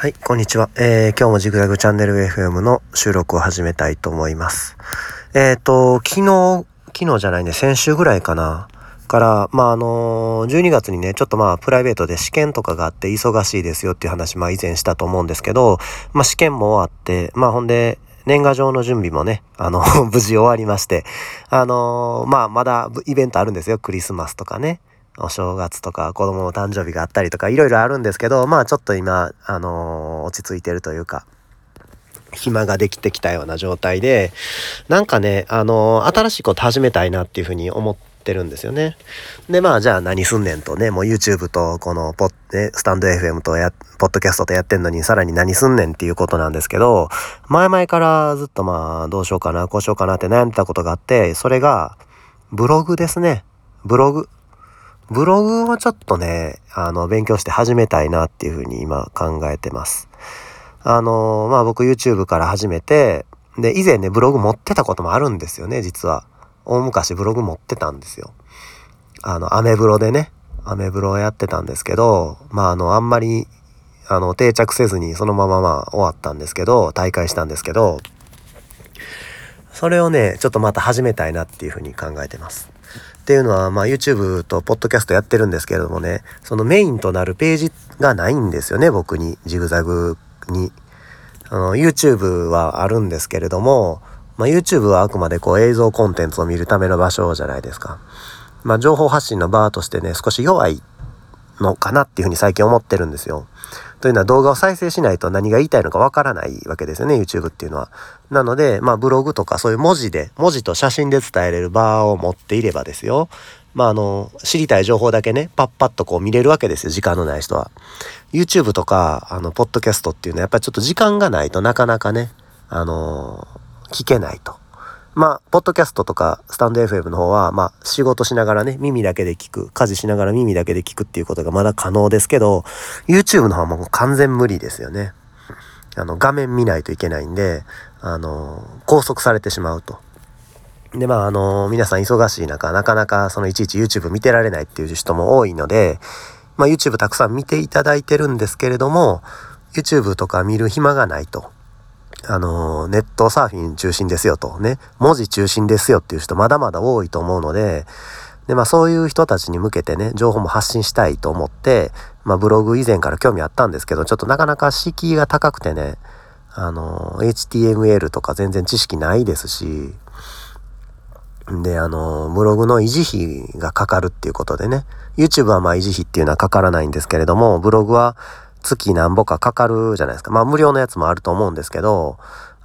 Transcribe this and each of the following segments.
はい、こんにちは。えー、今日もジグザグチャンネル FM の収録を始めたいと思います。えっ、ー、と、昨日、昨日じゃないね、先週ぐらいかな。から、まあ、あの、12月にね、ちょっとまあ、プライベートで試験とかがあって忙しいですよっていう話、まあ、以前したと思うんですけど、まあ、試験も終わって、まあ、ほんで、年賀状の準備もね、あの 無事終わりまして、あの、まあ、まだイベントあるんですよ。クリスマスとかね。お正月とか子供の誕生日があったりとかいろいろあるんですけど、まあちょっと今、あのー、落ち着いてるというか、暇ができてきたような状態で、なんかね、あのー、新しいこと始めたいなっていうふうに思ってるんですよね。で、まあじゃあ何すんねんとね、もう YouTube とこのポッ、ね、スタンド FM とや、ポッドキャストとやってんのにさらに何すんねんっていうことなんですけど、前々からずっとまあどうしようかな、こうしようかなって悩んでたことがあって、それがブログですね。ブログ。ブログをちょっとね、あの、勉強して始めたいなっていうふうに今考えてます。あの、まあ僕 YouTube から始めて、で、以前ね、ブログ持ってたこともあるんですよね、実は。大昔ブログ持ってたんですよ。あの、アメブロでね、アメブロをやってたんですけど、まああの、あんまり、あの、定着せずにそのまままあ終わったんですけど、大会したんですけど、それをね、ちょっとまた始めたいなっていうふうに考えてます。っていうのは、まあ YouTube とポッドキャストやってるんですけれどもね、そのメインとなるページがないんですよね、僕に。ジグザグに。あの、YouTube はあるんですけれども、まあ YouTube はあくまでこう映像コンテンツを見るための場所じゃないですか。まあ情報発信の場としてね、少し弱いのかなっていうふうに最近思ってるんですよ。というのは動画を再生しないと何が言いたいのかわからないわけですよね、YouTube っていうのは。なので、まあブログとかそういう文字で、文字と写真で伝えれる場を持っていればですよ。まああの、知りたい情報だけね、パッパッとこう見れるわけですよ、時間のない人は。YouTube とか、あの、ポッドキャストっていうのはやっぱりちょっと時間がないとなかなかね、あの聞けないと。まあ、ポッドキャストとかスタンド FM の方は、まあ、仕事しながらね、耳だけで聞く、家事しながら耳だけで聞くっていうことがまだ可能ですけど、YouTube の方はもう完全無理ですよね。あの、画面見ないといけないんで、あの、拘束されてしまうと。で、まあ、あの、皆さん忙しい中、なかなかそのいちいち YouTube 見てられないっていう人も多いので、まあ、YouTube たくさん見ていただいてるんですけれども、YouTube とか見る暇がないと。あの、ネットサーフィン中心ですよと。ね、文字中心ですよっていう人まだまだ多いと思うので、で、まあそういう人たちに向けてね、情報も発信したいと思って、まあブログ以前から興味あったんですけど、ちょっとなかなか敷居が高くてね、あの、HTML とか全然知識ないですし、で、あの、ブログの維持費がかかるっていうことでね、YouTube はまあ維持費っていうのはかからないんですけれども、ブログは月何ぼかかかるじゃないですか。まあ無料のやつもあると思うんですけど、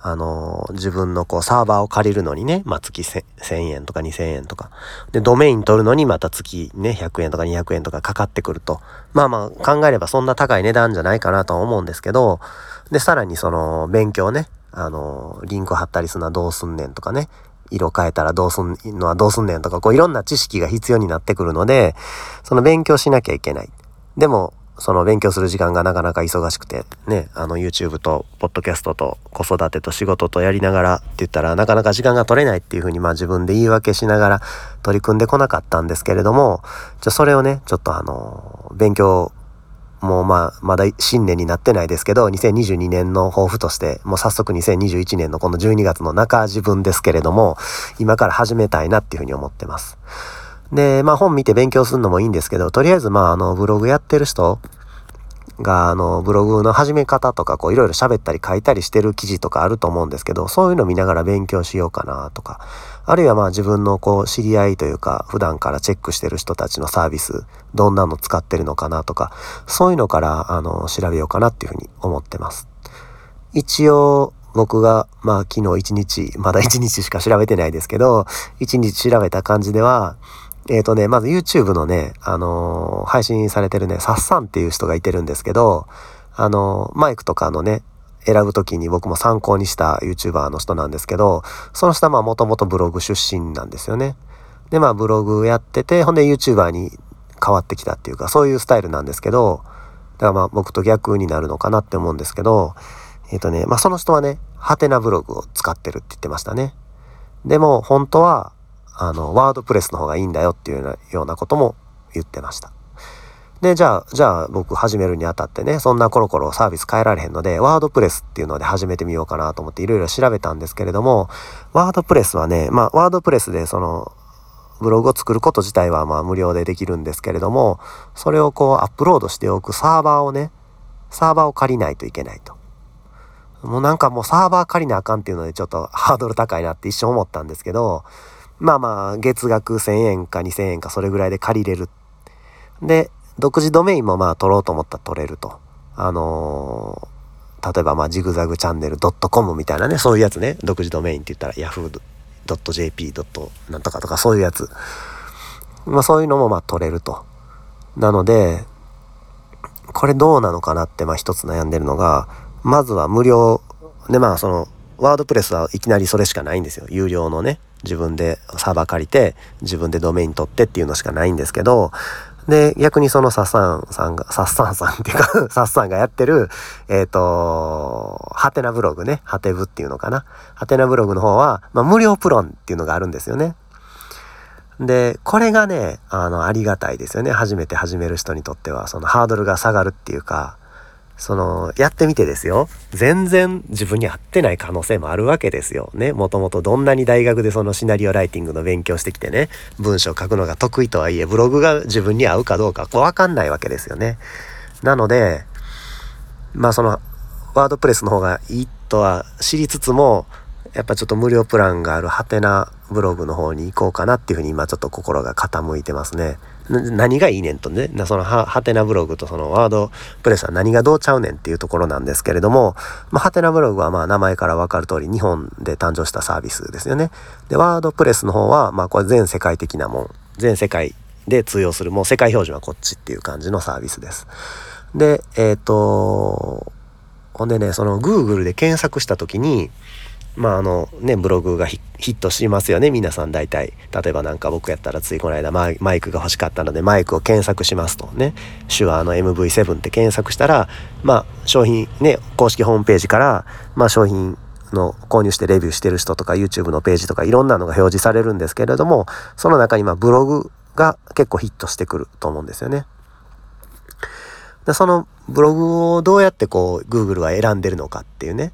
あの、自分のこうサーバーを借りるのにね、まあ月1000円とか2000円とか。で、ドメイン取るのにまた月ね、100円とか200円とかかかってくると。まあまあ考えればそんな高い値段じゃないかなとは思うんですけど、で、さらにその勉強ね、あの、リンク貼ったりするのはどうすんねんとかね、色変えたらどうすんのはどうすんねんとか、こういろんな知識が必要になってくるので、その勉強しなきゃいけない。でも、その勉強する時間がなかなか忙しくて、ね、あの YouTube と、ポッドキャストと、子育てと仕事とやりながらって言ったらなかなか時間が取れないっていうふうにまあ自分で言い訳しながら取り組んでこなかったんですけれども、じゃそれをね、ちょっとあの、勉強もうまあ、まだ新年になってないですけど、2022年の抱負として、もう早速2021年のこの12月の中自分ですけれども、今から始めたいなっていうふうに思ってます。で、まあ本見て勉強するのもいいんですけど、とりあえずまああのブログやってる人があのブログの始め方とかこういろいろ喋ったり書いたりしてる記事とかあると思うんですけど、そういうの見ながら勉強しようかなとか、あるいはまあ自分のこう知り合いというか普段からチェックしてる人たちのサービス、どんなの使ってるのかなとか、そういうのからあの調べようかなっていうふうに思ってます。一応僕が、まあ昨日一日、まだ一日しか調べてないですけど、一日調べた感じでは、えっ、ー、とね、まず YouTube のね、あのー、配信されてるね、サッサンっていう人がいてるんですけど、あのー、マイクとかのね、選ぶときに僕も参考にした YouTuber の人なんですけど、その人はまあもともとブログ出身なんですよね。で、まあブログやってて、ほんで YouTuber に変わってきたっていうか、そういうスタイルなんですけど、だからまあ僕と逆になるのかなって思うんですけど、えっ、とね、まあその人はね、ハテナブログを使ってるって言ってましたね。でも本当はあの、ワードプレスの方がいいんだよっていうようなことも言ってました。で、じゃあ、じゃあ僕始めるにあたってね、そんなコロコロサービス変えられへんので、ワードプレスっていうので始めてみようかなと思っていろいろ調べたんですけれども、ワードプレスはね、まあ、ワードプレスでその、ブログを作ること自体はまあ無料でできるんですけれども、それをこうアップロードしておくサーバーをね、サーバーを借りないといけないと。もうなんかもうサーバー借りなあかんっていうのでちょっとハードル高いなって一瞬思ったんですけど、まあまあ月額1000円か2000円かそれぐらいで借りれる。で、独自ドメインもまあ取ろうと思ったら取れると。あのー、例えばまあジグザグチャンネル .com みたいなね、そういうやつね、独自ドメインって言ったら yahoo.jp. なんとかとかそういうやつ。まあそういうのもまあ取れると。なので、これどうなのかなってまあ一つ悩んでるのが、まずは無料でまあそのワードプレスはいきなりそれしかないんですよ。有料のね。自分でサーバー借りて自分でドメイン取ってっていうのしかないんですけど、で、逆にそのサッサンさんが、サッサンさんっていうか サッサンがやってる、えっ、ー、と、ハテナブログね、ハテブっていうのかな。ハテナブログの方は、まあ、無料プロンっていうのがあるんですよね。で、これがね、あの、ありがたいですよね。初めて始める人にとっては、そのハードルが下がるっていうか、その、やってみてですよ。全然自分に合ってない可能性もあるわけですよ。ね。もともとどんなに大学でそのシナリオライティングの勉強してきてね、文章書くのが得意とはいえ、ブログが自分に合うかどうかわかんないわけですよね。なので、まあその、ワードプレスの方がいいとは知りつつも、やっぱちょっと無料プランがあるハテナブログの方に行こうかなっていうふうに今ちょっと心が傾いてますね。何がいいねんとね、そのハテナブログとそのワードプレスは何がどうちゃうねんっていうところなんですけれども、まあ、ハテナブログはまあ名前からわかる通り日本で誕生したサービスですよね。で、ワードプレスの方はまあこれ全世界的なもん、全世界で通用する、もう世界標準はこっちっていう感じのサービスです。で、えっ、ー、と、ほんでね、その Google で検索した時に、まああのねブログがヒットしますよね皆さん大体。例えば何か僕やったらついこの間マイクが欲しかったのでマイクを検索しますとね。手話の MV7 って検索したらまあ商品ね公式ホームページからまあ商品の購入してレビューしてる人とか YouTube のページとかいろんなのが表示されるんですけれどもその中にまブログが結構ヒットしてくると思うんですよね。でそのブログをどうやってこう Google は選んでるのかっていうね。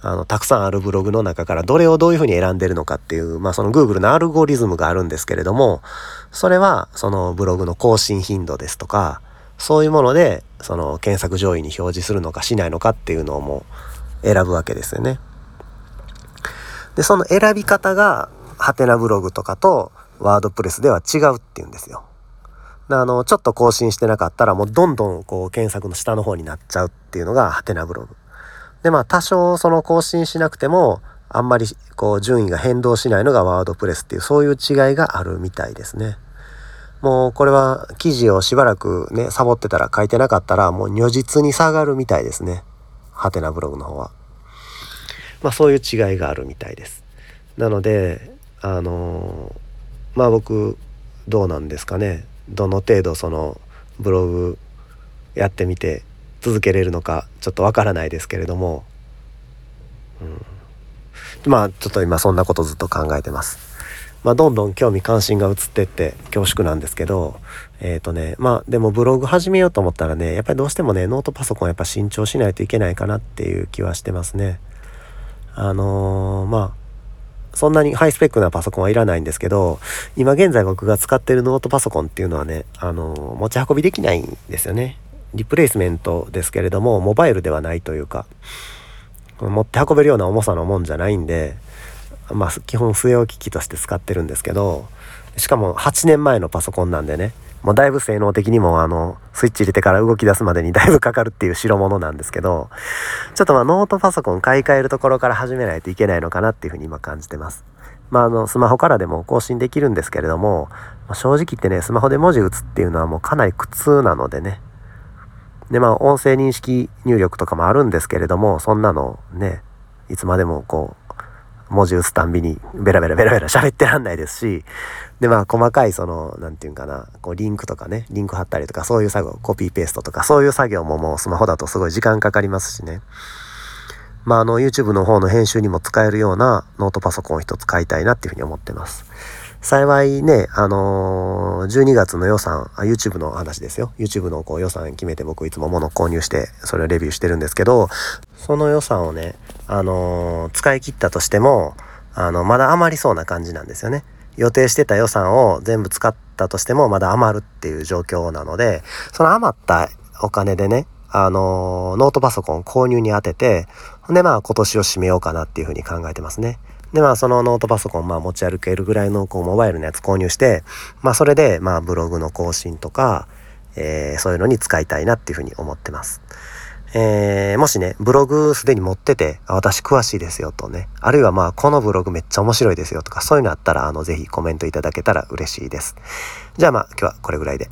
あの、たくさんあるブログの中からどれをどういうふうに選んでるのかっていう、まあその Google のアルゴリズムがあるんですけれども、それはそのブログの更新頻度ですとか、そういうもので、その検索上位に表示するのかしないのかっていうのをもう選ぶわけですよね。で、その選び方が、ハテナブログとかとワードプレスでは違うっていうんですよ。あの、ちょっと更新してなかったらもうどんどんこう検索の下の方になっちゃうっていうのがハテナブログ。で、まあ多少その更新しなくても、あんまりこう順位が変動しないのがワードプレスっていうそういう違いがあるみたいですね。もうこれは記事をしばらくね、サボってたら書いてなかったらもう如実に下がるみたいですね。ハテナブログの方は。まあそういう違いがあるみたいです。なので、あのー、まあ僕どうなんですかね。どの程度そのブログやってみて続けれるのかちょっとわからないですけれども、うん、まあちょっと今そんなことずっと考えてます。まあ、どんどん興味関心が移ってって恐縮なんですけど、えっ、ー、とね、まあでもブログ始めようと思ったらね、やっぱりどうしてもね、ノートパソコンやっぱ新調しないといけないかなっていう気はしてますね。あのー、まあ、そんなにハイスペックなパソコンはいらないんですけど、今現在僕が使ってるノートパソコンっていうのはね、あのー、持ち運びできないんですよね。リプレイスメントですけれどもモバイルではないというか持って運べるような重さのもんじゃないんでまあ基本据え置き機として使ってるんですけどしかも8年前のパソコンなんでねもうだいぶ性能的にもあのスイッチ入れてから動き出すまでに だいぶかかるっていう代物なんですけどちょっとまあノートパソコン買い替えるところから始めないといけないのかなっていうふうに今感じてます。まあ、あのスマホからでも更新できるんですけれども、正直言ってねスマホで文字打つっていうのはもうかなり苦痛なのでねで、まあ、音声認識入力とかもあるんですけれども、そんなのね、いつまでもこう、文字打つたんびにベラベラベラベラ喋ってらんないですし、で、まあ、細かいその、なんていうかな、こう、リンクとかね、リンク貼ったりとか、そういう作業、コピーペーストとか、そういう作業ももうスマホだとすごい時間かかりますしね。まあ、あの、YouTube の方の編集にも使えるようなノートパソコンを一つ買いたいなっていうふうに思ってます。幸いね、あのー、12月の予算あ、YouTube の話ですよ。YouTube のこう予算決めて僕いつも物購入して、それをレビューしてるんですけど、その予算をね、あのー、使い切ったとしても、あの、まだ余りそうな感じなんですよね。予定してた予算を全部使ったとしても、まだ余るっていう状況なので、その余ったお金でね、あのー、ノートパソコン購入に当てて、ほんでまあ今年を締めようかなっていうふうに考えてますね。でまあそのノートパソコンまあ持ち歩けるぐらいのこうモバイルのやつ購入して、まあそれでまあブログの更新とか、えー、そういうのに使いたいなっていうふうに思ってます。えー、もしね、ブログすでに持ってて、私詳しいですよとね、あるいはまあこのブログめっちゃ面白いですよとか、そういうのあったら、あの、ぜひコメントいただけたら嬉しいです。じゃあまあ今日はこれぐらいで。